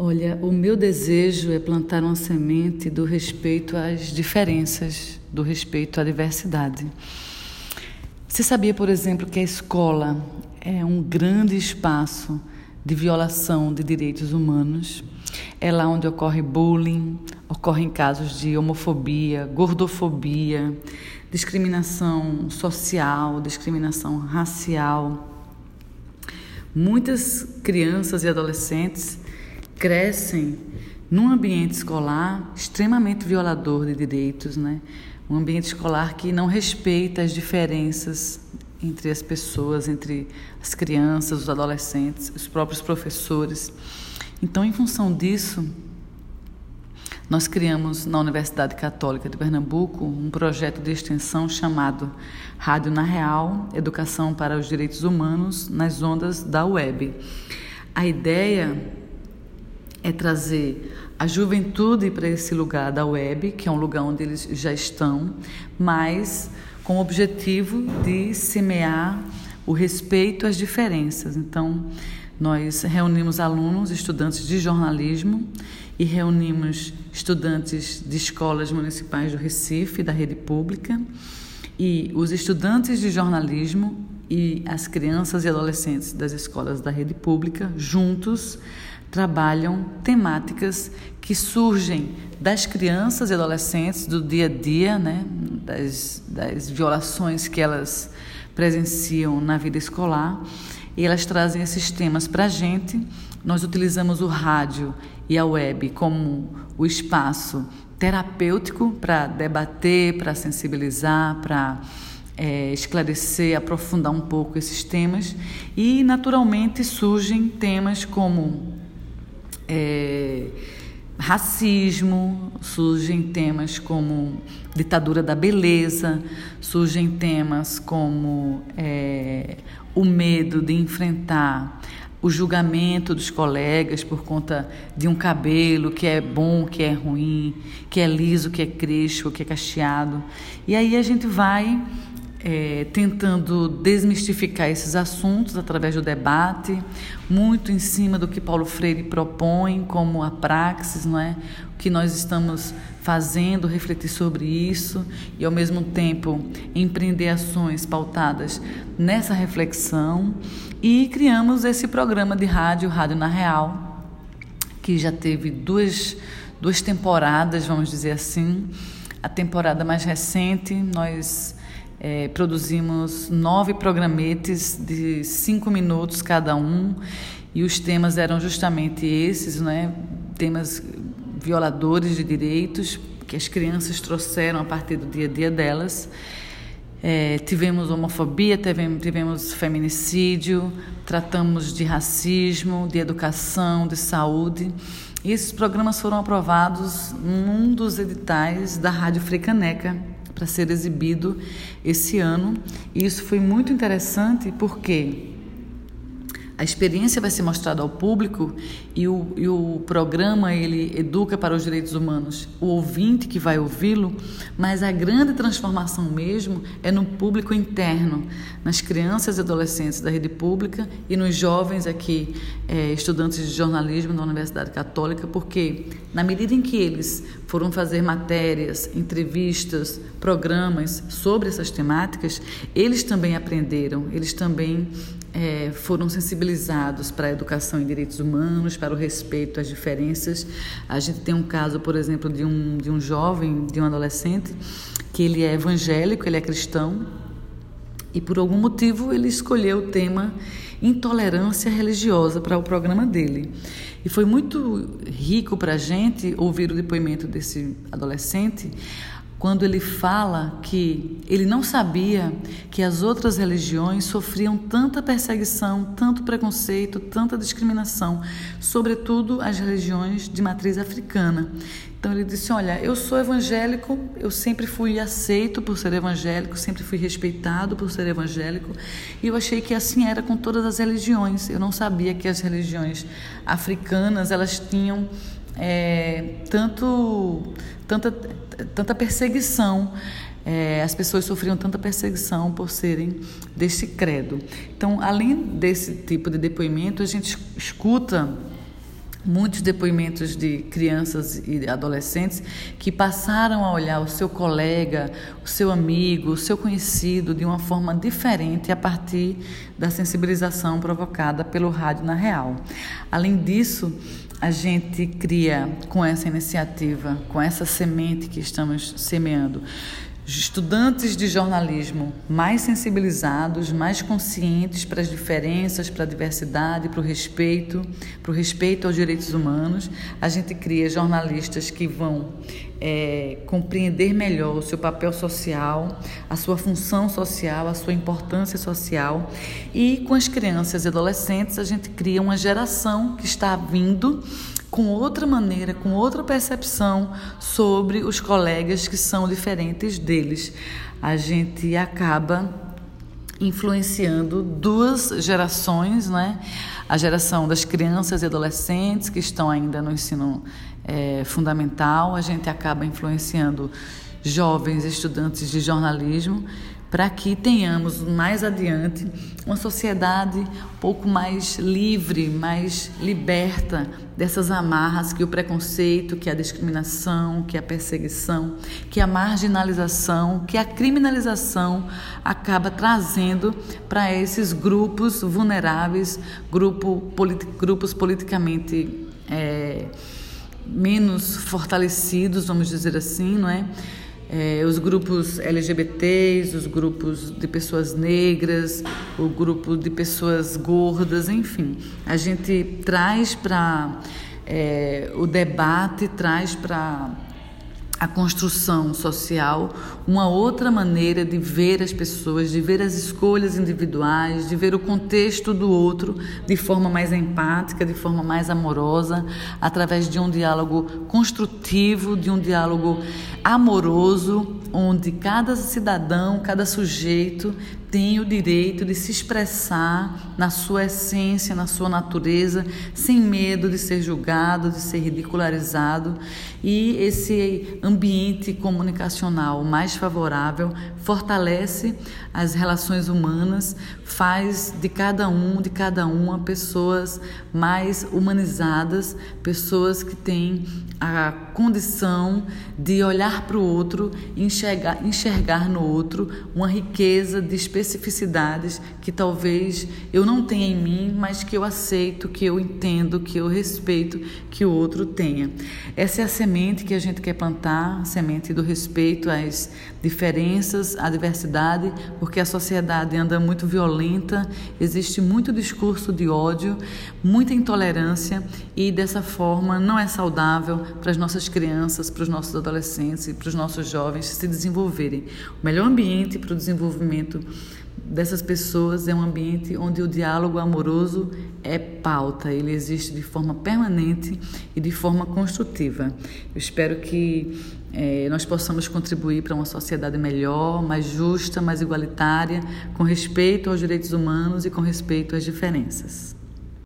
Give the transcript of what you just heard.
Olha, o meu desejo é plantar uma semente do respeito às diferenças, do respeito à diversidade. Você sabia, por exemplo, que a escola é um grande espaço de violação de direitos humanos? É lá onde ocorre bullying, ocorrem casos de homofobia, gordofobia, discriminação social, discriminação racial. Muitas crianças e adolescentes crescem num ambiente escolar extremamente violador de direitos, né? Um ambiente escolar que não respeita as diferenças entre as pessoas, entre as crianças, os adolescentes, os próprios professores. Então, em função disso, nós criamos na Universidade Católica de Pernambuco um projeto de extensão chamado Rádio na Real Educação para os Direitos Humanos nas Ondas da Web. A ideia é trazer a juventude para esse lugar da web, que é um lugar onde eles já estão, mas com o objetivo de semear o respeito às diferenças. Então, nós reunimos alunos, estudantes de jornalismo e reunimos estudantes de escolas municipais do Recife, da rede pública, e os estudantes de jornalismo e as crianças e adolescentes das escolas da rede pública juntos trabalham temáticas que surgem das crianças e adolescentes do dia a dia, né, das, das violações que elas presenciam na vida escolar, e elas trazem esses temas para a gente. Nós utilizamos o rádio e a web como o espaço terapêutico para debater, para sensibilizar, para é, esclarecer, aprofundar um pouco esses temas. E, naturalmente, surgem temas como é, racismo, surgem temas como ditadura da beleza, surgem temas como é, o medo de enfrentar o julgamento dos colegas por conta de um cabelo que é bom, que é ruim, que é liso, que é crespo, que é cacheado. E aí a gente vai é, tentando desmistificar esses assuntos através do debate, muito em cima do que Paulo Freire propõe como a praxis, não é? O que nós estamos fazendo, refletir sobre isso e ao mesmo tempo empreender ações pautadas nessa reflexão e criamos esse programa de rádio, Rádio na Real, que já teve duas duas temporadas, vamos dizer assim. A temporada mais recente nós é, produzimos nove programetes de cinco minutos cada um e os temas eram justamente esses, né? Temas violadores de direitos que as crianças trouxeram a partir do dia a dia delas. É, tivemos homofobia, tivemos, tivemos feminicídio, tratamos de racismo, de educação, de saúde. E esses programas foram aprovados num dos editais da Rádio Frecaneca, para ser exibido esse ano. E isso foi muito interessante porque a experiência vai ser mostrada ao público e o, e o programa ele educa para os direitos humanos o ouvinte que vai ouvi-lo, mas a grande transformação mesmo é no público interno, nas crianças e adolescentes da rede pública e nos jovens aqui, é, estudantes de jornalismo da Universidade Católica, porque na medida em que eles foram fazer matérias, entrevistas, programas sobre essas temáticas, eles também aprenderam, eles também é, foram sensibilizados para a educação em direitos humanos, para o respeito às diferenças. A gente tem um caso, por exemplo, de um, de um jovem, de um adolescente, que ele é evangélico, ele é cristão, e por algum motivo ele escolheu o tema intolerância religiosa para o programa dele. E foi muito rico para a gente ouvir o depoimento desse adolescente, quando ele fala que ele não sabia que as outras religiões sofriam tanta perseguição, tanto preconceito, tanta discriminação, sobretudo as religiões de matriz africana. Então ele disse: Olha, eu sou evangélico, eu sempre fui aceito por ser evangélico, sempre fui respeitado por ser evangélico, e eu achei que assim era com todas as religiões. Eu não sabia que as religiões africanas elas tinham é, tanto, tanta, tanta perseguição. É, as pessoas sofriam tanta perseguição por serem desse credo. Então, além desse tipo de depoimento, a gente escuta muitos depoimentos de crianças e adolescentes que passaram a olhar o seu colega, o seu amigo, o seu conhecido de uma forma diferente a partir da sensibilização provocada pelo rádio na real. Além disso, a gente cria com essa iniciativa, com essa semente que estamos semeando, estudantes de jornalismo mais sensibilizados, mais conscientes para as diferenças, para a diversidade, para o respeito, para o respeito aos direitos humanos. A gente cria jornalistas que vão é, compreender melhor o seu papel social, a sua função social, a sua importância social. E com as crianças e adolescentes, a gente cria uma geração que está vindo com outra maneira, com outra percepção sobre os colegas que são diferentes deles. A gente acaba influenciando duas gerações, né? A geração das crianças e adolescentes que estão ainda no ensino é, fundamental, a gente acaba influenciando jovens estudantes de jornalismo para que tenhamos mais adiante uma sociedade um pouco mais livre, mais liberta dessas amarras que o preconceito, que a discriminação, que a perseguição, que a marginalização, que a criminalização acaba trazendo para esses grupos vulneráveis, grupo, grupos politicamente é, menos fortalecidos, vamos dizer assim, não é? É, os grupos LGBTs, os grupos de pessoas negras, o grupo de pessoas gordas, enfim. A gente traz para é, o debate, traz para a construção social, uma outra maneira de ver as pessoas, de ver as escolhas individuais, de ver o contexto do outro de forma mais empática, de forma mais amorosa, através de um diálogo construtivo, de um diálogo amoroso, onde cada cidadão, cada sujeito tem o direito de se expressar na sua essência, na sua natureza, sem medo de ser julgado, de ser ridicularizado. E esse ambiente comunicacional mais favorável fortalece as relações humanas, faz de cada um, de cada uma, pessoas mais humanizadas, pessoas que têm a condição de olhar para o outro enxergar, enxergar no outro uma riqueza de especificidades que talvez eu não tenha em mim, mas que eu aceito, que eu entendo, que eu respeito que o outro tenha. Essa é a semente que a gente quer plantar, a semente do respeito às diferenças, à diversidade, porque a sociedade anda muito violenta, existe muito discurso de ódio, muita intolerância e dessa forma não é saudável para as nossas crianças, para os nossos adolescentes e para os nossos jovens se desenvolverem. O melhor ambiente para o desenvolvimento dessas pessoas é um ambiente onde o diálogo amoroso é pauta, ele existe de forma permanente e de forma construtiva. Eu espero que é, nós possamos contribuir para uma sociedade melhor, mais justa, mais igualitária, com respeito aos direitos humanos e com respeito às diferenças.